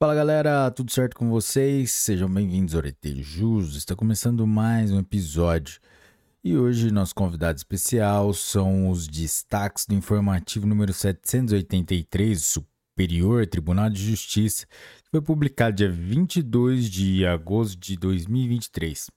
Fala galera, tudo certo com vocês? Sejam bem-vindos ao Jus. Está começando mais um episódio. E hoje nosso convidado especial são os destaques do informativo número 783 do Superior Tribunal de Justiça, que foi publicado dia 22 de agosto de 2023.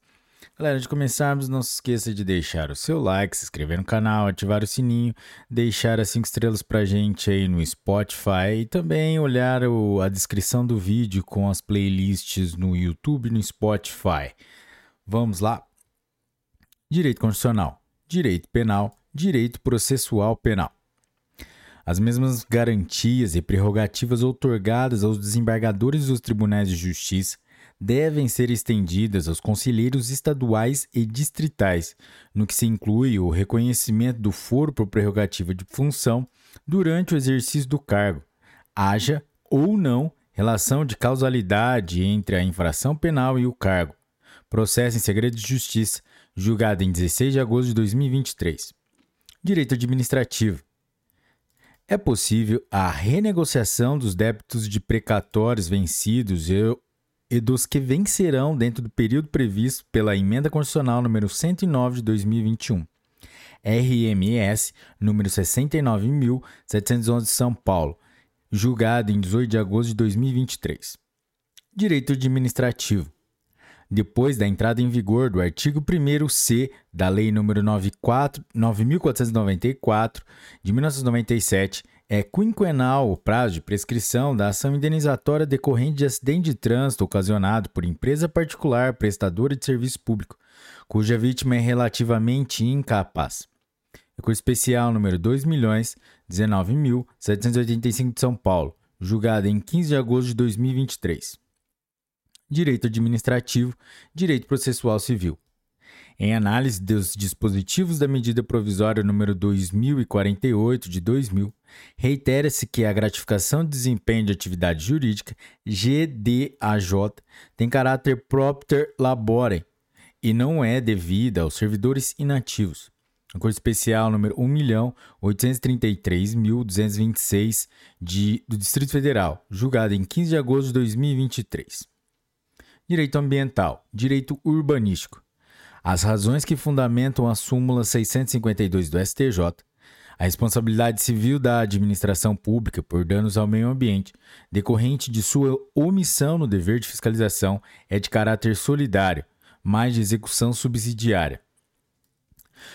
Galera, antes de começarmos, não se esqueça de deixar o seu like, se inscrever no canal, ativar o sininho, deixar as 5 estrelas pra gente aí no Spotify e também olhar o, a descrição do vídeo com as playlists no YouTube e no Spotify. Vamos lá? Direito Constitucional, Direito Penal, Direito Processual Penal. As mesmas garantias e prerrogativas outorgadas aos desembargadores dos tribunais de justiça devem ser estendidas aos conselheiros estaduais e distritais, no que se inclui o reconhecimento do foro por prerrogativa de função durante o exercício do cargo, haja ou não relação de causalidade entre a infração penal e o cargo. Processo em segredo de justiça, julgado em 16 de agosto de 2023. Direito administrativo. É possível a renegociação dos débitos de precatórios vencidos e dos que vencerão dentro do período previsto pela Emenda Constitucional número 109 de 2021. RMS número 69.711 São Paulo, julgado em 18 de agosto de 2023. Direito administrativo. Depois da entrada em vigor do artigo 1º-C da Lei nº 9.494 de 1997, é quinquenal o prazo de prescrição da ação indenizatória decorrente de acidente de trânsito ocasionado por empresa particular prestadora de serviço público, cuja vítima é relativamente incapaz. Recurso especial número 2.019.785 de São Paulo, julgado em 15 de agosto de 2023. Direito Administrativo, Direito Processual Civil. Em análise dos dispositivos da medida provisória número 2048 de 2000, reitera-se que a gratificação de desempenho de atividade jurídica, GDAJ, tem caráter propter labore e não é devida aos servidores inativos. Acordo especial número 1.833.226 do Distrito Federal, julgado em 15 de agosto de 2023. Direito ambiental, direito urbanístico. As razões que fundamentam a súmula 652 do STJ, a responsabilidade civil da administração pública por danos ao meio ambiente, decorrente de sua omissão no dever de fiscalização, é de caráter solidário, mais de execução subsidiária.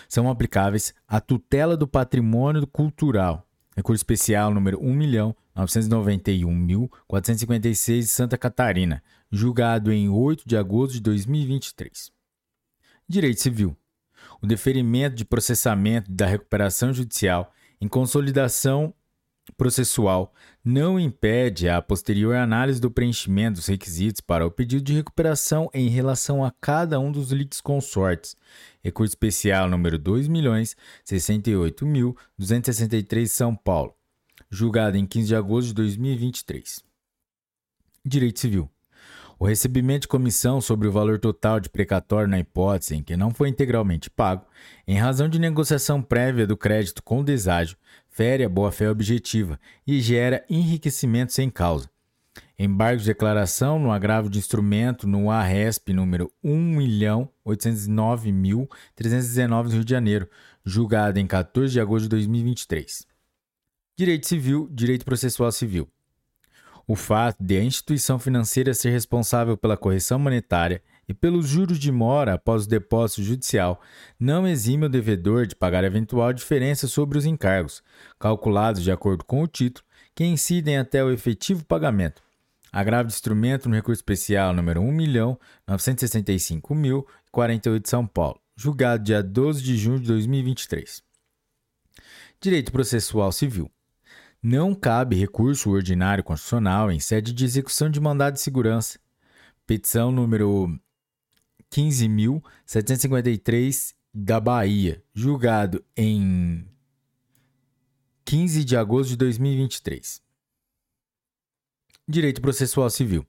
São aplicáveis à tutela do patrimônio cultural, recurso especial número 1.991.456 de Santa Catarina, julgado em 8 de agosto de 2023. Direito Civil. O deferimento de processamento da recuperação judicial em consolidação processual não impede a posterior análise do preenchimento dos requisitos para o pedido de recuperação em relação a cada um dos litisconsortes. Recurso especial número 2.068.263 São Paulo, julgado em 15 de agosto de 2023. Direito Civil. O recebimento de comissão sobre o valor total de precatório na hipótese em que não foi integralmente pago, em razão de negociação prévia do crédito com deságio, fere a boa-fé objetiva e gera enriquecimento sem causa. Embargo de declaração no agravo de instrumento no ARESP número 1.809.319 do Rio de Janeiro, julgado em 14 de agosto de 2023. Direito Civil, Direito Processual Civil. O fato de a instituição financeira ser responsável pela correção monetária e pelos juros de mora após o depósito judicial não exime o devedor de pagar eventual diferença sobre os encargos, calculados de acordo com o título, que incidem até o efetivo pagamento. Agravo de instrumento no recurso especial número 1.965.048 de São Paulo, julgado dia 12 de junho de 2023. Direito Processual Civil. Não cabe recurso ordinário constitucional em sede de execução de mandado de segurança. Petição número 15.753 da Bahia, julgado em 15 de agosto de 2023. Direito Processual Civil.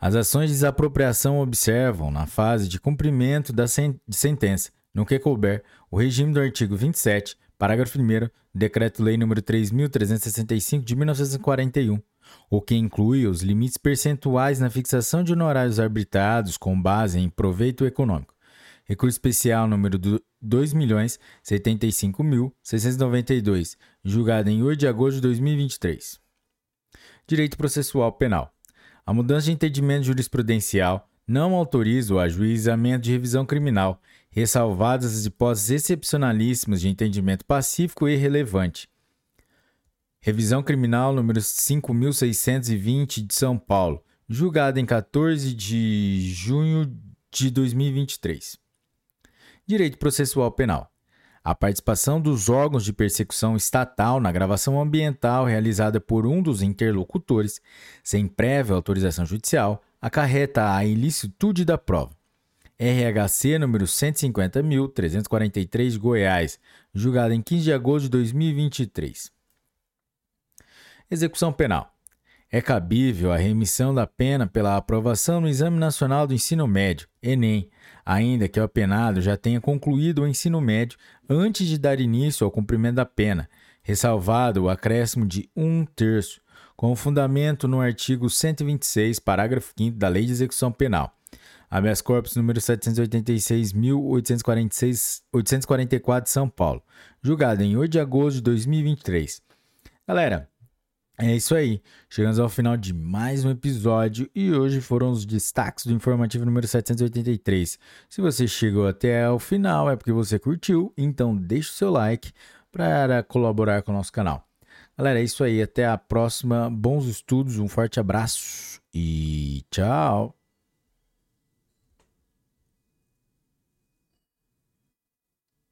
As ações de desapropriação observam, na fase de cumprimento da sen de sentença, no que couber, o regime do artigo 27, Parágrafo 1 Decreto-Lei nº 3.365 de 1941, o que inclui os limites percentuais na fixação de honorários arbitrados com base em proveito econômico. Recurso especial número 2.075.692, julgado em 8 de agosto de 2023. Direito processual penal. A mudança de entendimento jurisprudencial não autoriza o ajuizamento de revisão criminal, ressalvadas as hipóteses excepcionalíssimas de entendimento pacífico e relevante. Revisão criminal número 5620 de São Paulo, julgada em 14 de junho de 2023. Direito processual penal. A participação dos órgãos de persecução estatal na gravação ambiental realizada por um dos interlocutores, sem prévia autorização judicial, acarreta a ilicitude da prova. RHC número 150.343 Goiás, julgado em 15 de agosto de 2023. Execução penal. É cabível a remissão da pena pela aprovação no Exame Nacional do Ensino Médio, ENEM, ainda que o apenado já tenha concluído o ensino médio antes de dar início ao cumprimento da pena, ressalvado o acréscimo de um terço, com fundamento no artigo 126, parágrafo 5 da Lei de Execução Penal. Habeas corpus número 786.844 de São Paulo, julgado em 8 de agosto de 2023. Galera, é isso aí. Chegamos ao final de mais um episódio e hoje foram os destaques do informativo número 783. Se você chegou até o final é porque você curtiu, então deixe o seu like para colaborar com o nosso canal. Galera, é isso aí. Até a próxima. Bons estudos, um forte abraço e tchau.